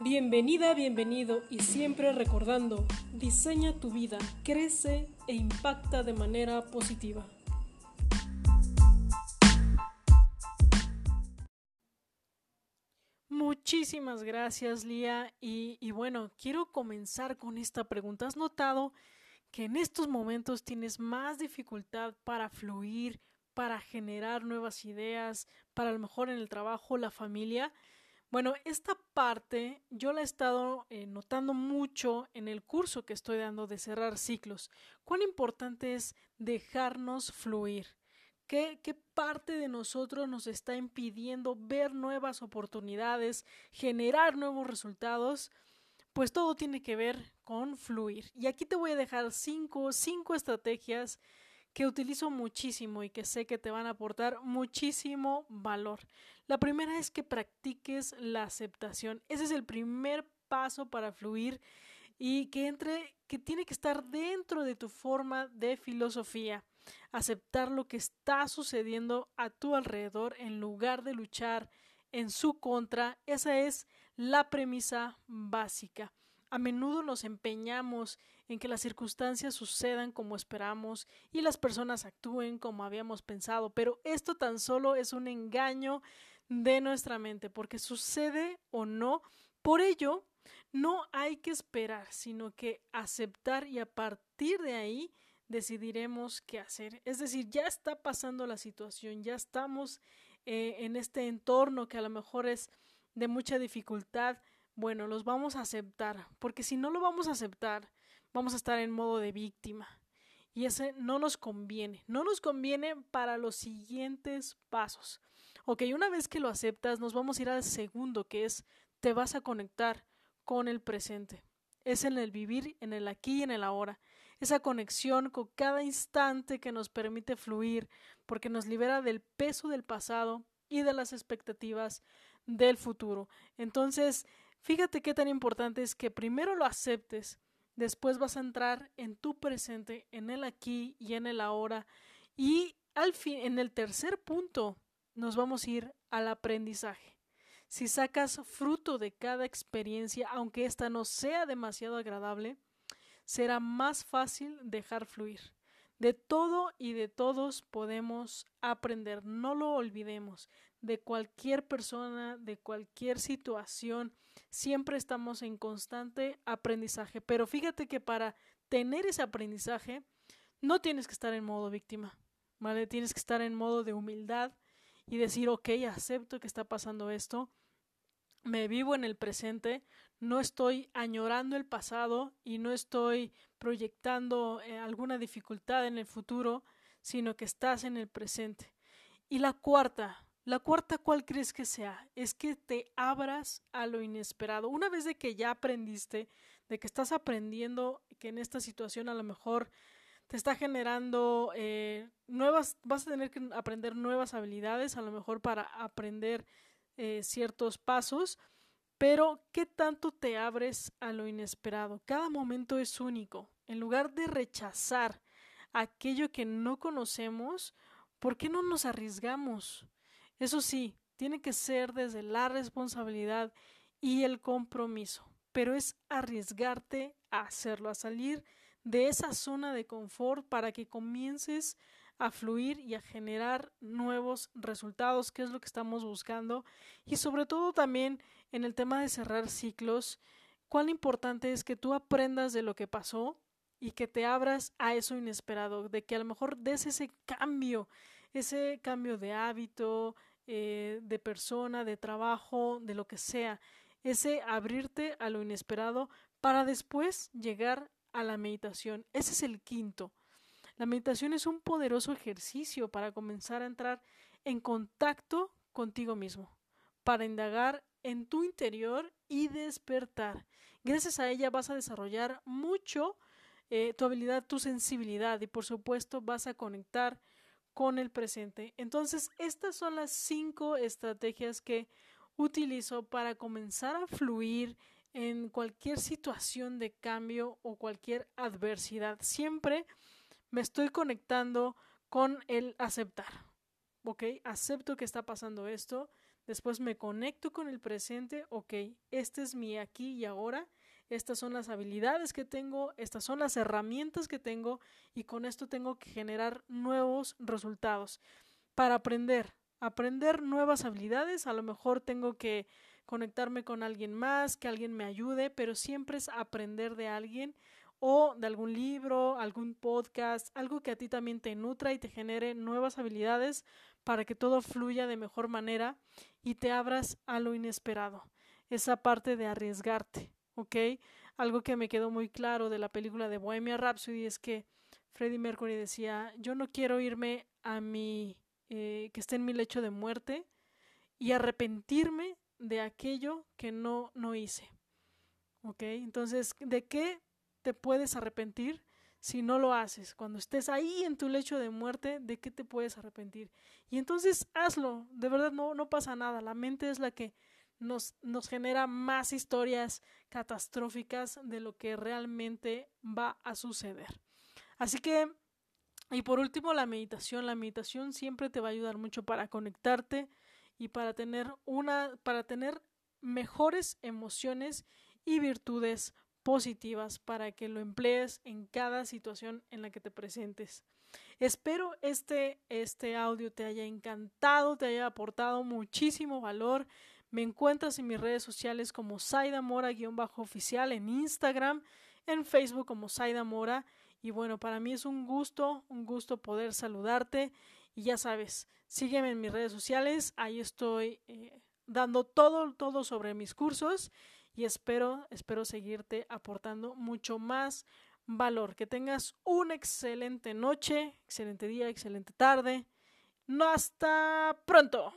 Bienvenida, bienvenido y siempre recordando, diseña tu vida, crece e impacta de manera positiva. Muchísimas gracias, Lía. Y, bueno, quiero comenzar con esta pregunta. ¿Has notado que en estos momentos tienes más dificultad para fluir, para generar nuevas ideas, para a lo mejor en el trabajo, la familia? Bueno, esta parte yo la he estado eh, notando mucho en el curso que estoy dando de cerrar ciclos. Cuán importante es dejarnos fluir. ¿Qué, ¿Qué parte de nosotros nos está impidiendo ver nuevas oportunidades, generar nuevos resultados? Pues todo tiene que ver con fluir. Y aquí te voy a dejar cinco, cinco estrategias que utilizo muchísimo y que sé que te van a aportar muchísimo valor. La primera es que practiques la aceptación. Ese es el primer paso para fluir y que entre que tiene que estar dentro de tu forma de filosofía. Aceptar lo que está sucediendo a tu alrededor en lugar de luchar en su contra. Esa es la premisa básica. A menudo nos empeñamos en que las circunstancias sucedan como esperamos y las personas actúen como habíamos pensado, pero esto tan solo es un engaño de nuestra mente, porque sucede o no. Por ello, no hay que esperar, sino que aceptar y a partir de ahí decidiremos qué hacer. Es decir, ya está pasando la situación, ya estamos eh, en este entorno que a lo mejor es de mucha dificultad, bueno, los vamos a aceptar, porque si no lo vamos a aceptar, vamos a estar en modo de víctima. Y ese no nos conviene, no nos conviene para los siguientes pasos. Ok, una vez que lo aceptas, nos vamos a ir al segundo, que es te vas a conectar con el presente. Es en el vivir, en el aquí y en el ahora. Esa conexión con cada instante que nos permite fluir, porque nos libera del peso del pasado y de las expectativas del futuro. Entonces, Fíjate qué tan importante es que primero lo aceptes, después vas a entrar en tu presente, en el aquí y en el ahora, y al fin, en el tercer punto, nos vamos a ir al aprendizaje. Si sacas fruto de cada experiencia, aunque ésta no sea demasiado agradable, será más fácil dejar fluir. De todo y de todos podemos aprender, no lo olvidemos de cualquier persona, de cualquier situación, siempre estamos en constante aprendizaje. Pero fíjate que para tener ese aprendizaje, no tienes que estar en modo víctima, ¿vale? Tienes que estar en modo de humildad y decir, ok, acepto que está pasando esto, me vivo en el presente, no estoy añorando el pasado y no estoy proyectando eh, alguna dificultad en el futuro, sino que estás en el presente. Y la cuarta, la cuarta, ¿cuál crees que sea? Es que te abras a lo inesperado. Una vez de que ya aprendiste, de que estás aprendiendo que en esta situación a lo mejor te está generando eh, nuevas, vas a tener que aprender nuevas habilidades, a lo mejor para aprender eh, ciertos pasos, pero ¿qué tanto te abres a lo inesperado? Cada momento es único. En lugar de rechazar aquello que no conocemos, ¿por qué no nos arriesgamos? Eso sí, tiene que ser desde la responsabilidad y el compromiso, pero es arriesgarte a hacerlo, a salir de esa zona de confort para que comiences a fluir y a generar nuevos resultados, que es lo que estamos buscando, y sobre todo también en el tema de cerrar ciclos, cuán importante es que tú aprendas de lo que pasó y que te abras a eso inesperado, de que a lo mejor des ese cambio, ese cambio de hábito, eh, de persona, de trabajo, de lo que sea, ese abrirte a lo inesperado para después llegar a la meditación. Ese es el quinto. La meditación es un poderoso ejercicio para comenzar a entrar en contacto contigo mismo, para indagar en tu interior y despertar. Gracias a ella vas a desarrollar mucho eh, tu habilidad, tu sensibilidad y por supuesto vas a conectar con el presente. Entonces, estas son las cinco estrategias que utilizo para comenzar a fluir en cualquier situación de cambio o cualquier adversidad. Siempre me estoy conectando con el aceptar. ¿Ok? Acepto que está pasando esto. después me conecto con el presente, ok, este es mi aquí y ahora, estas son las habilidades que tengo, estas son las herramientas que tengo y con esto tengo que generar nuevos resultados. Para aprender, aprender nuevas habilidades, a lo mejor tengo que conectarme con alguien más, que alguien me ayude, pero siempre es aprender de alguien o de algún libro, algún podcast, algo que a ti también te nutra y te genere nuevas habilidades para que todo fluya de mejor manera y te abras a lo inesperado. Esa parte de arriesgarte, Algo que me quedó muy claro de la película de Bohemia Rhapsody es que Freddie Mercury decía, yo no quiero irme a mi, eh, que esté en mi lecho de muerte y arrepentirme de aquello que no, no hice. ¿Ok? Entonces, ¿de qué te puedes arrepentir si no lo haces? Cuando estés ahí en tu lecho de muerte, ¿de qué te puedes arrepentir? Y entonces hazlo, de verdad no, no pasa nada, la mente es la que nos, nos genera más historias catastróficas de lo que realmente va a suceder. Así que, y por último, la meditación. La meditación siempre te va a ayudar mucho para conectarte y para tener una, para tener mejores emociones y virtudes positivas para que lo emplees en cada situación en la que te presentes. Espero este, este audio te haya encantado, te haya aportado muchísimo valor. Me encuentras en mis redes sociales como Saida Mora-oficial en Instagram, en Facebook como Saida Mora. Y bueno, para mí es un gusto, un gusto poder saludarte. Y ya sabes, sígueme en mis redes sociales, ahí estoy eh, dando todo, todo sobre mis cursos y espero, espero seguirte aportando mucho más valor. Que tengas una excelente noche, excelente día, excelente tarde. No hasta pronto.